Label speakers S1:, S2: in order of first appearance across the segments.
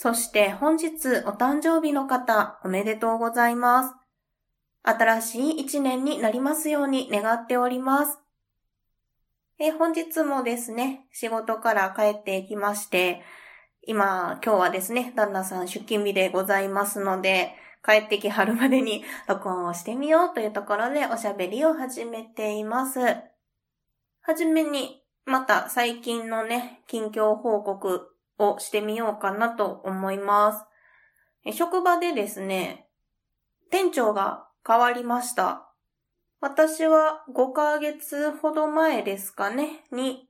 S1: そして本日お誕生日の方おめでとうございます。新しい一年になりますように願っております。え本日もですね、仕事から帰ってきまして、今、今日はですね、旦那さん出勤日でございますので、帰ってきはるまでに 録音をしてみようというところでおしゃべりを始めています。はじめに、また最近のね、近況報告をしてみようかなと思います。職場でですね、店長が変わりました。私は5ヶ月ほど前ですかね、に、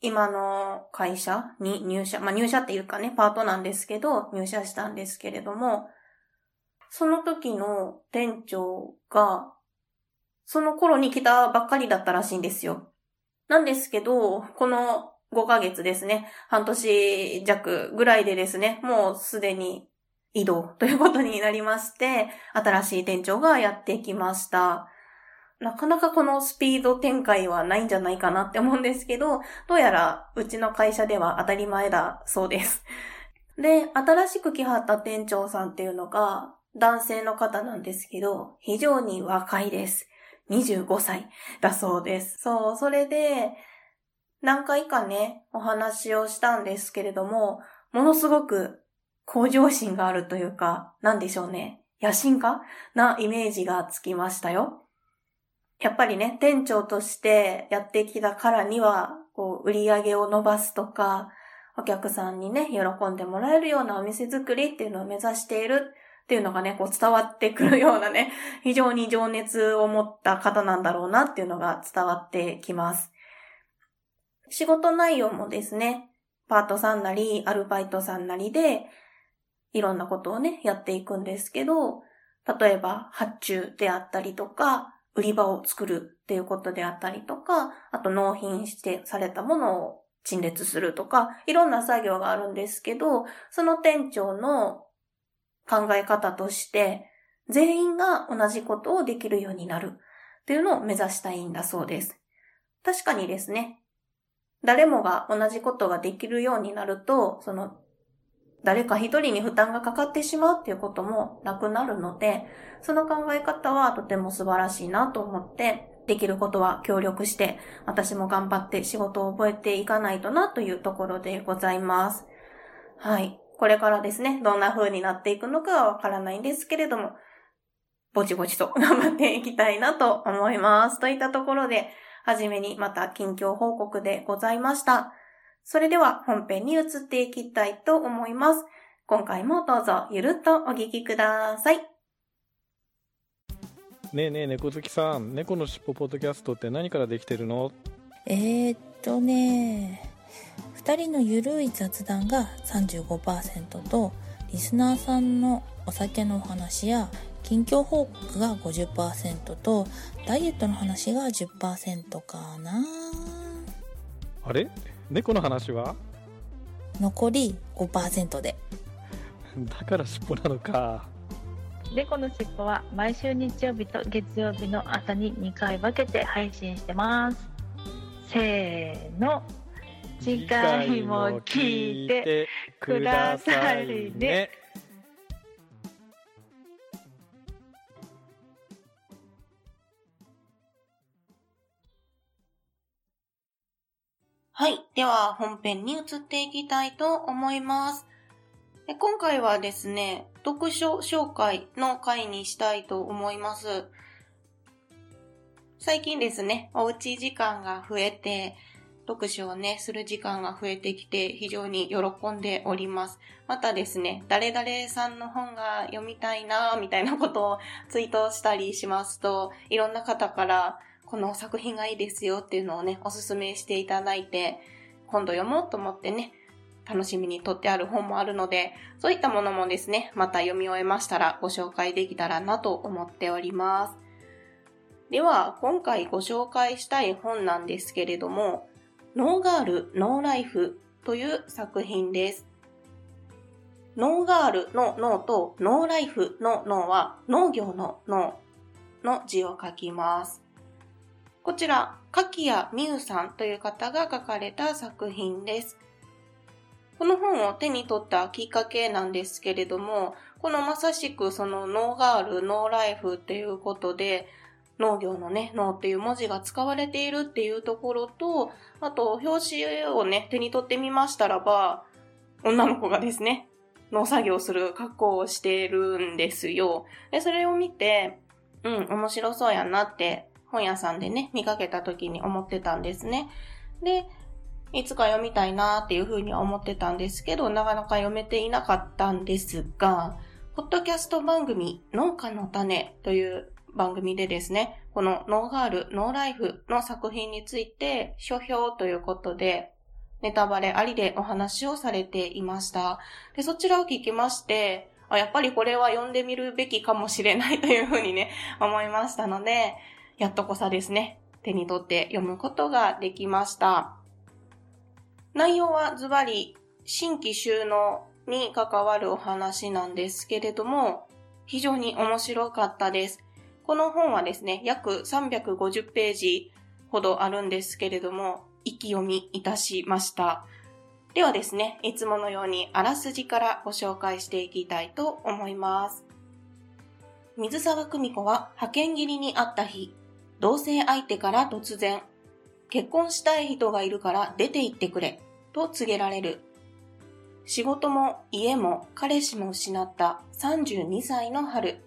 S1: 今の会社に入社、まあ入社っていうかね、パートなんですけど、入社したんですけれども、その時の店長が、その頃に来たばっかりだったらしいんですよ。なんですけど、この5ヶ月ですね。半年弱ぐらいでですね、もうすでに移動ということになりまして、新しい店長がやってきました。なかなかこのスピード展開はないんじゃないかなって思うんですけど、どうやらうちの会社では当たり前だそうです。で、新しく来はった店長さんっていうのが男性の方なんですけど、非常に若いです。25歳だそうです。そう、それで、何回かね、お話をしたんですけれども、ものすごく向上心があるというか、なんでしょうね。野心家なイメージがつきましたよ。やっぱりね、店長としてやってきたからには、こう、売り上げを伸ばすとか、お客さんにね、喜んでもらえるようなお店作りっていうのを目指しているっていうのがね、こう伝わってくるようなね、非常に情熱を持った方なんだろうなっていうのが伝わってきます。仕事内容もですね、パートさんなり、アルバイトさんなりで、いろんなことをね、やっていくんですけど、例えば発注であったりとか、売り場を作るっていうことであったりとか、あと納品してされたものを陳列するとか、いろんな作業があるんですけど、その店長の考え方として、全員が同じことをできるようになるっていうのを目指したいんだそうです。確かにですね、誰もが同じことができるようになると、その、誰か一人に負担がかかってしまうっていうこともなくなるので、その考え方はとても素晴らしいなと思って、できることは協力して、私も頑張って仕事を覚えていかないとなというところでございます。はい。これからですね、どんな風になっていくのかはわからないんですけれども、ぼちぼちと頑張っていきたいなと思います。といったところで、はじめにまた近況報告でございました。それでは本編に移っていきたいと思います。今回もどうぞゆるっとお聞きください。
S2: ねえねえ猫好きさん、猫のしっぽポッドキャストって何からできてるの？
S3: えー、っとね2人のゆるい雑談が35%とリスナーさんのお酒のお話や近況報告が50%とダイエットの話が10%かな。
S2: あれ？猫の話は？
S3: 残り5%で。
S2: だから尻尾なのか。
S4: 猫の尻尾は毎週日曜日と月曜日の朝に2回分けて配信してます。せーの。次回も聞いてくださいね
S1: はい。では、本編に移っていきたいと思います。今回はですね、読書紹介の回にしたいと思います。最近ですね、おうち時間が増えて、読書をね、する時間が増えてきて、非常に喜んでおります。またですね、誰々さんの本が読みたいなみたいなことをツイートしたりしますと、いろんな方から、この作品がいいですよっていうのをね、おすすめしていただいて、今度読もうと思ってね、楽しみに撮ってある本もあるので、そういったものもですね、また読み終えましたらご紹介できたらなと思っております。では、今回ご紹介したい本なんですけれども、ノーガール、ノーライフという作品です。ノーガールの脳とノーライフの脳は農業の脳の字を書きます。こちら、垣谷美雨さんという方が書かれた作品です。この本を手に取ったきっかけなんですけれども、このまさしくそのノーガール、ノーライフっていうことで、農業のね、農っていう文字が使われているっていうところと、あと、表紙をね、手に取ってみましたらば、女の子がですね、農作業する格好をしているんですよ。で、それを見て、うん、面白そうやなって本屋さんでね、見かけた時に思ってたんですね。で、いつか読みたいなっていうふうに思ってたんですけど、なかなか読めていなかったんですが、ポッドキャスト番組、農家の種という番組でですね、このノーガール、ノーライフの作品について、書評ということで、ネタバレありでお話をされていました。で、そちらを聞きまして、やっぱりこれは読んでみるべきかもしれないというふうにね、思いましたので、やっとこさですね、手に取って読むことができました。内容はズバリ、新規収納に関わるお話なんですけれども、非常に面白かったです。この本はですね、約350ページほどあるんですけれども、意気読みいたしました。ではですね、いつものようにあらすじからご紹介していきたいと思います。水沢久美子は派遣切りにあった日、同性相手から突然、結婚したい人がいるから出て行ってくれ、と告げられる。仕事も家も彼氏も失った32歳の春。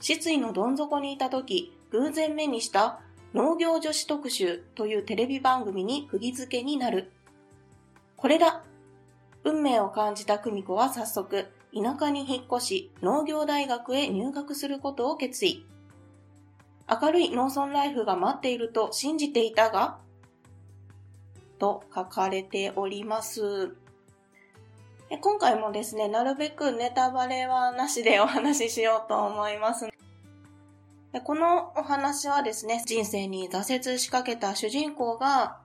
S1: 失意のどん底にいた時、偶然目にした農業女子特集というテレビ番組に釘付けになる。これだ運命を感じた久美子は早速、田舎に引っ越し、農業大学へ入学することを決意。明るい農村ライフが待っていると信じていたが、と書かれております。今回もですね、なるべくネタバレはなしでお話ししようと思います。このお話はですね、人生に挫折しかけた主人公が、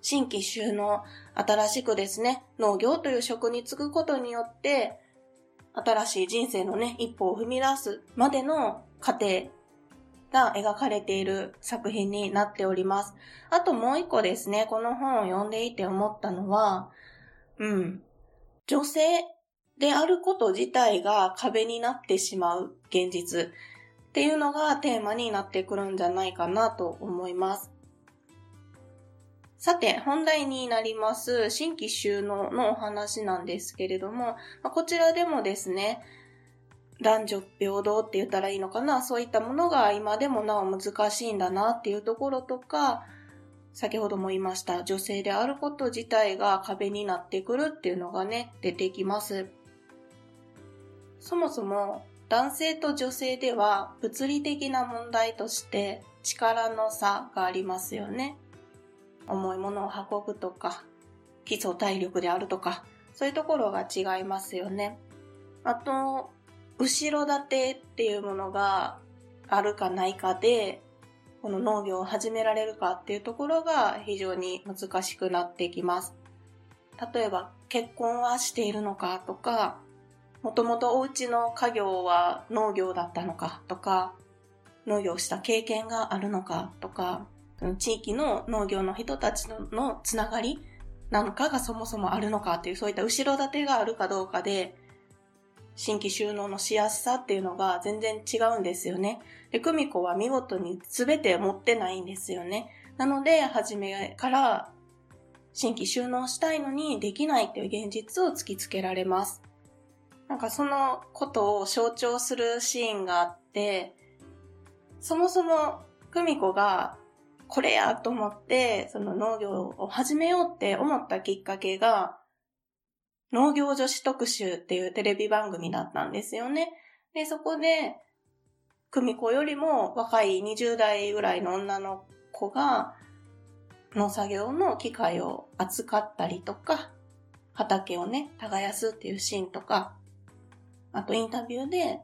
S1: 新規収納、新しくですね、農業という職に就くことによって、新しい人生のね、一歩を踏み出すまでの過程が描かれている作品になっております。あともう一個ですね、この本を読んでいて思ったのは、うん、女性であること自体が壁になってしまう現実っていうのがテーマになってくるんじゃないかなと思います。さて、本題になります、新規収納のお話なんですけれども、こちらでもですね、男女平等って言ったらいいのかな、そういったものが今でもなお難しいんだなっていうところとか、先ほども言いました、女性であること自体が壁になってくるっていうのがね、出てきます。そもそも男性と女性では物理的な問題として力の差がありますよね。重いものを運ぶとか、基礎体力であるとか、そういうところが違いますよね。あと、後ろ盾っていうものがあるかないかで、この農業を始められるかっていうところが非常に難しくなってきます。例えば、結婚はしているのかとか、もともとお家の家業は農業だったのかとか、農業した経験があるのかとか、地域の農業の人たちのつながりなのかがそもそもあるのかっていう、そういった後ろ盾があるかどうかで、新規収納のしやすさっていうのが全然違うんですよね。で、久美子は見事に全て持ってないんですよね。なので、初めから新規収納したいのにできないっていう現実を突きつけられます。なんかそのことを象徴するシーンがあって、そもそも久美子がこれやと思って、その農業を始めようって思ったきっかけが、農業女子特集っていうテレビ番組だったんですよね。で、そこで、久美子よりも若い20代ぐらいの女の子が農作業の機械を扱ったりとか、畑をね、耕すっていうシーンとか、あとインタビューで、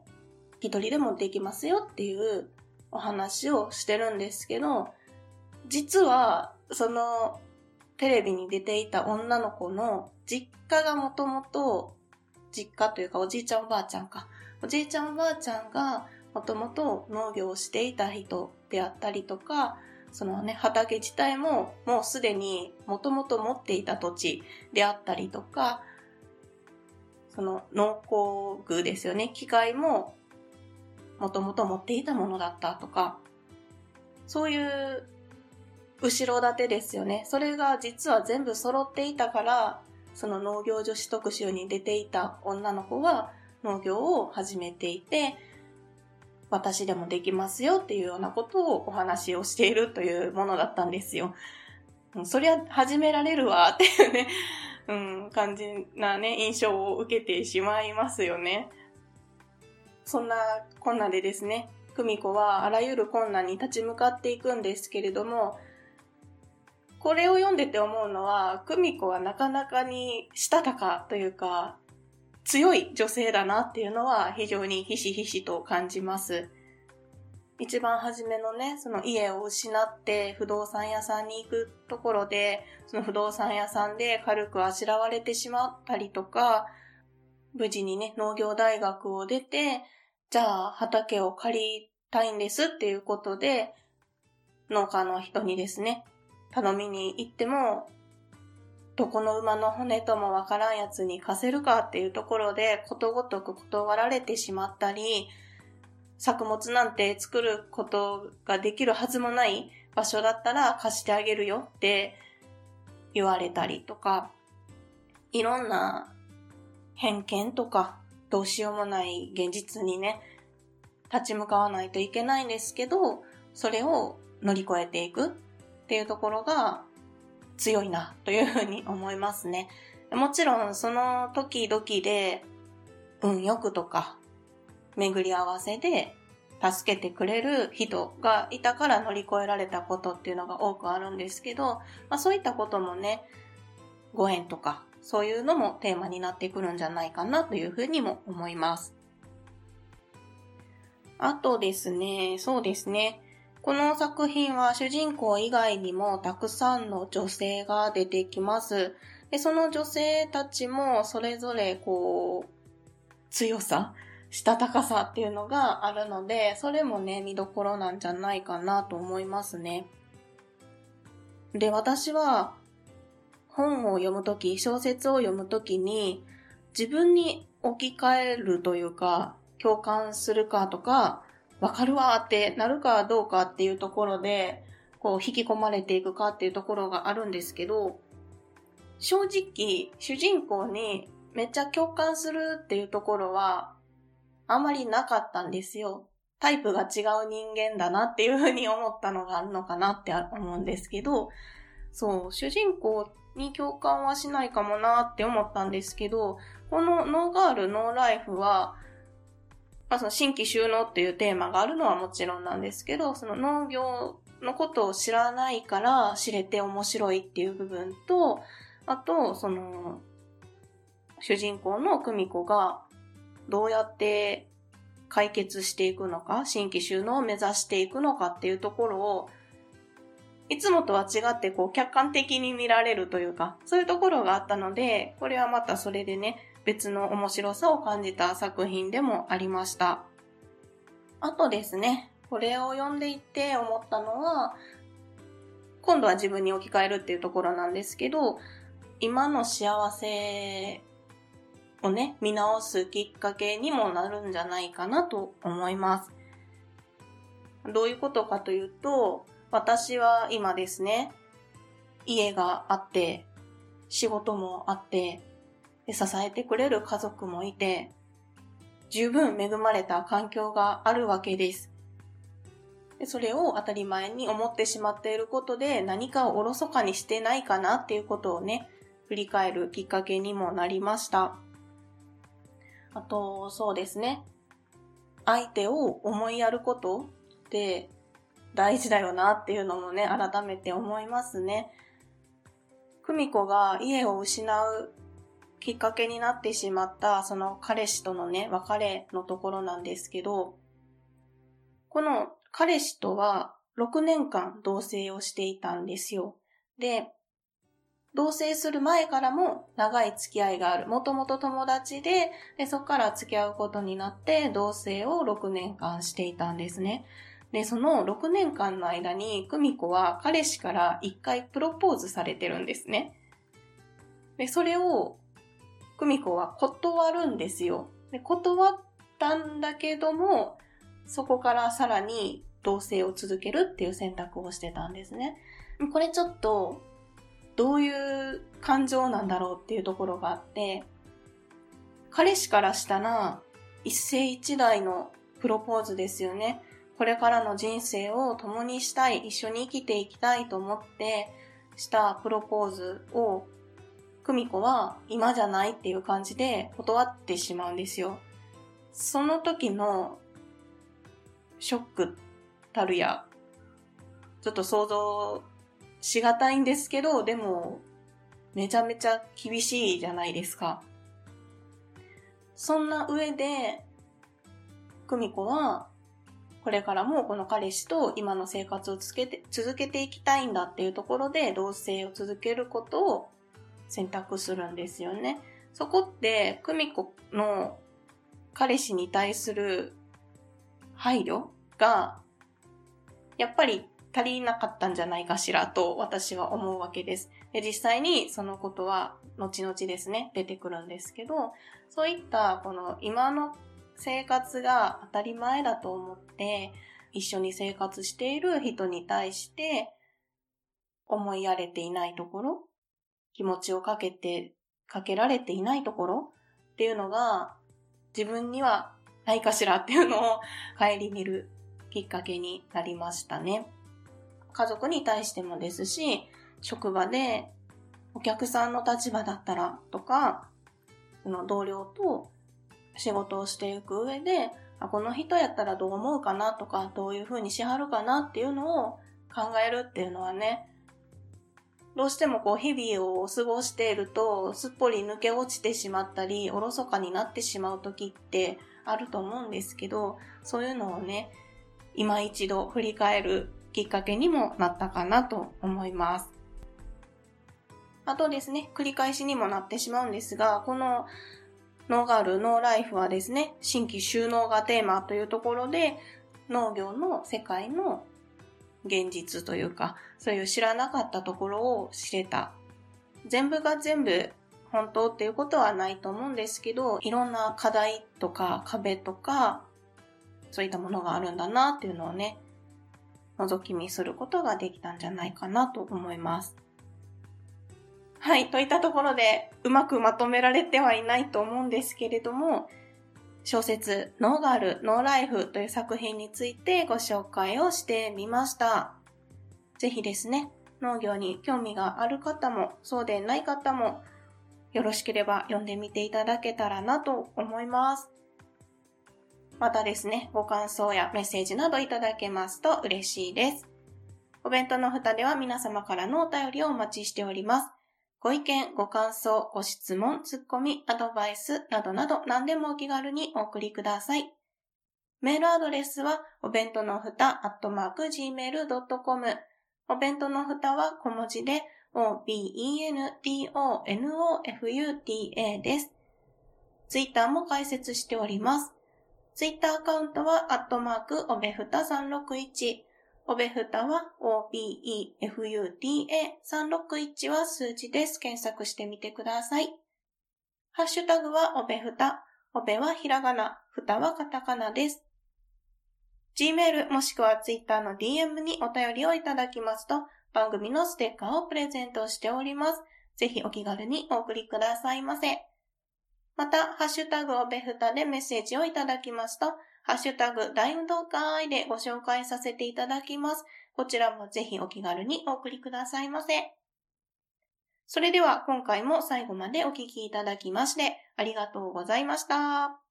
S1: 一人でもできますよっていうお話をしてるんですけど、実は、その、テレビに出ていた女の子の実家がもともと、実家というかおじいちゃんおばあちゃんか。おじいちゃんおばあちゃんがもともと農業をしていた人であったりとか、そのね、畑自体ももうすでにもともと持っていた土地であったりとか、その農工具ですよね、機械ももともと持っていたものだったとか、そういう後ろ盾ですよね。それが実は全部揃っていたから、その農業女子特集に出ていた女の子は農業を始めていて、私でもできますよっていうようなことをお話をしているというものだったんですよ。そりゃ始められるわっていうね、うん、感じなね、印象を受けてしまいますよね。そんなこんなでですね、久美子はあらゆる困難に立ち向かっていくんですけれども、これを読んでて思うのは、久美子はなかなかにしたたかというか、強い女性だなっていうのは非常にひしひしと感じます。一番初めのね、その家を失って不動産屋さんに行くところで、その不動産屋さんで軽くあしらわれてしまったりとか、無事にね、農業大学を出て、じゃあ畑を借りたいんですっていうことで、農家の人にですね、頼みに行っても、どこの馬の骨ともわからんやつに貸せるかっていうところでことごとく断られてしまったり、作物なんて作ることができるはずもない場所だったら貸してあげるよって言われたりとか、いろんな偏見とかどうしようもない現実にね、立ち向かわないといけないんですけど、それを乗り越えていく。っていうところが強いなというふうに思いますね。もちろんその時々で運よくとか巡り合わせで助けてくれる人がいたから乗り越えられたことっていうのが多くあるんですけど、まあそういったこともね、ご縁とかそういうのもテーマになってくるんじゃないかなというふうにも思います。あとですね、そうですね。この作品は主人公以外にもたくさんの女性が出てきます。で、その女性たちもそれぞれこう、強さ、したたかさっていうのがあるので、それもね、見どころなんじゃないかなと思いますね。で、私は本を読むとき、小説を読むときに、自分に置き換えるというか、共感するかとか、わかるわってなるかどうかっていうところで、こう引き込まれていくかっていうところがあるんですけど、正直、主人公にめっちゃ共感するっていうところは、あまりなかったんですよ。タイプが違う人間だなっていうふうに思ったのがあるのかなって思うんですけど、そう、主人公に共感はしないかもなって思ったんですけど、このノーガール、ノーライフは、まあ、その新規収納っていうテーマがあるのはもちろんなんですけど、その農業のことを知らないから知れて面白いっていう部分と、あと、その、主人公の久美子がどうやって解決していくのか、新規収納を目指していくのかっていうところを、いつもとは違ってこう客観的に見られるというか、そういうところがあったので、これはまたそれでね、別の面白さを感じた作品でもありました。あとですね、これを読んでいて思ったのは、今度は自分に置き換えるっていうところなんですけど、今の幸せをね、見直すきっかけにもなるんじゃないかなと思います。どういうことかというと、私は今ですね、家があって、仕事もあって、で支えてくれる家族もいて、十分恵まれた環境があるわけです。でそれを当たり前に思ってしまっていることで何かをおろそかにしてないかなっていうことをね、振り返るきっかけにもなりました。あと、そうですね。相手を思いやることって大事だよなっていうのもね、改めて思いますね。久美子が家を失うきっかけになってしまった、その彼氏とのね、別れのところなんですけど、この彼氏とは6年間同棲をしていたんですよ。で、同棲する前からも長い付き合いがある。もともと友達でで、そこから付き合うことになって同棲を6年間していたんですね。で、その6年間の間に、久美子は彼氏から1回プロポーズされてるんですね。で、それを、久美子は断るんですよ。で、断ったんだけども、そこからさらに同棲を続けるっていう選択をしてたんですね。これちょっと、どういう感情なんだろうっていうところがあって、彼氏からしたら、一世一代のプロポーズですよね。これからの人生を共にしたい、一緒に生きていきたいと思ってしたプロポーズを、久美子は今じゃないっていう感じで断ってしまうんですよ。その時のショックたるや、ちょっと想像しがたいんですけど、でも、めちゃめちゃ厳しいじゃないですか。そんな上で、久美子は、これからもこの彼氏と今の生活を続けて、続けていきたいんだっていうところで同棲を続けることを選択するんですよね。そこって、久美子の彼氏に対する配慮が、やっぱり足りなかったんじゃないかしらと私は思うわけです。で実際にそのことは後々ですね、出てくるんですけど、そういったこの今の生活が当たり前だと思って一緒に生活している人に対して思いやれていないところ、気持ちをかけて、かけられていないところっていうのが自分にはないかしらっていうのを顧みるきっかけになりましたね。家族に対してもですし、職場でお客さんの立場だったらとか、その同僚と仕事をしていく上で、あこの人やったらどう思うかなとか、どういう風にしはるかなっていうのを考えるっていうのはね、どうしてもこう日々を過ごしていると、すっぽり抜け落ちてしまったり、おろそかになってしまう時ってあると思うんですけど、そういうのをね、今一度振り返るきっかけにもなったかなと思います。あとですね、繰り返しにもなってしまうんですが、このノーガール、ノーライフはですね、新規収納がテーマというところで、農業の世界の現実というか、そういう知らなかったところを知れた。全部が全部本当っていうことはないと思うんですけど、いろんな課題とか壁とか、そういったものがあるんだなっていうのをね、覗き見することができたんじゃないかなと思います。はい、といったところで、うまくまとめられてはいないと思うんですけれども、小説、ノーガール、ノーライフという作品についてご紹介をしてみました。ぜひですね、農業に興味がある方も、そうでない方も、よろしければ読んでみていただけたらなと思います。またですね、ご感想やメッセージなどいただけますと嬉しいです。お弁当の蓋では皆様からのお便りをお待ちしております。ご意見、ご感想、ご質問、ツッコミ、アドバイスなどなど何でもお気軽にお送りください。メールアドレスは、お弁当のふた、アットマーク、gmail.com。お弁当のふたは小文字で、o-b-e-n-t-o-n-o-f-u-t-a です。ツイッターも開設しております。ツイッターアカウントは、アットマーク、おべふた361。おべふたは OBEFUTA361 は数字です。検索してみてください。ハッシュタグはおべふた。おべはひらがな、ふたはカタカナです。Gmail もしくは Twitter の DM にお便りをいただきますと、番組のステッカーをプレゼントしております。ぜひお気軽にお送りくださいませ。また、ハッシュタグおべふたでメッセージをいただきますと、ハッシュタグ大運動会でご紹介させていただきます。こちらもぜひお気軽にお送りくださいませ。それでは今回も最後までお聴きいただきましてありがとうございました。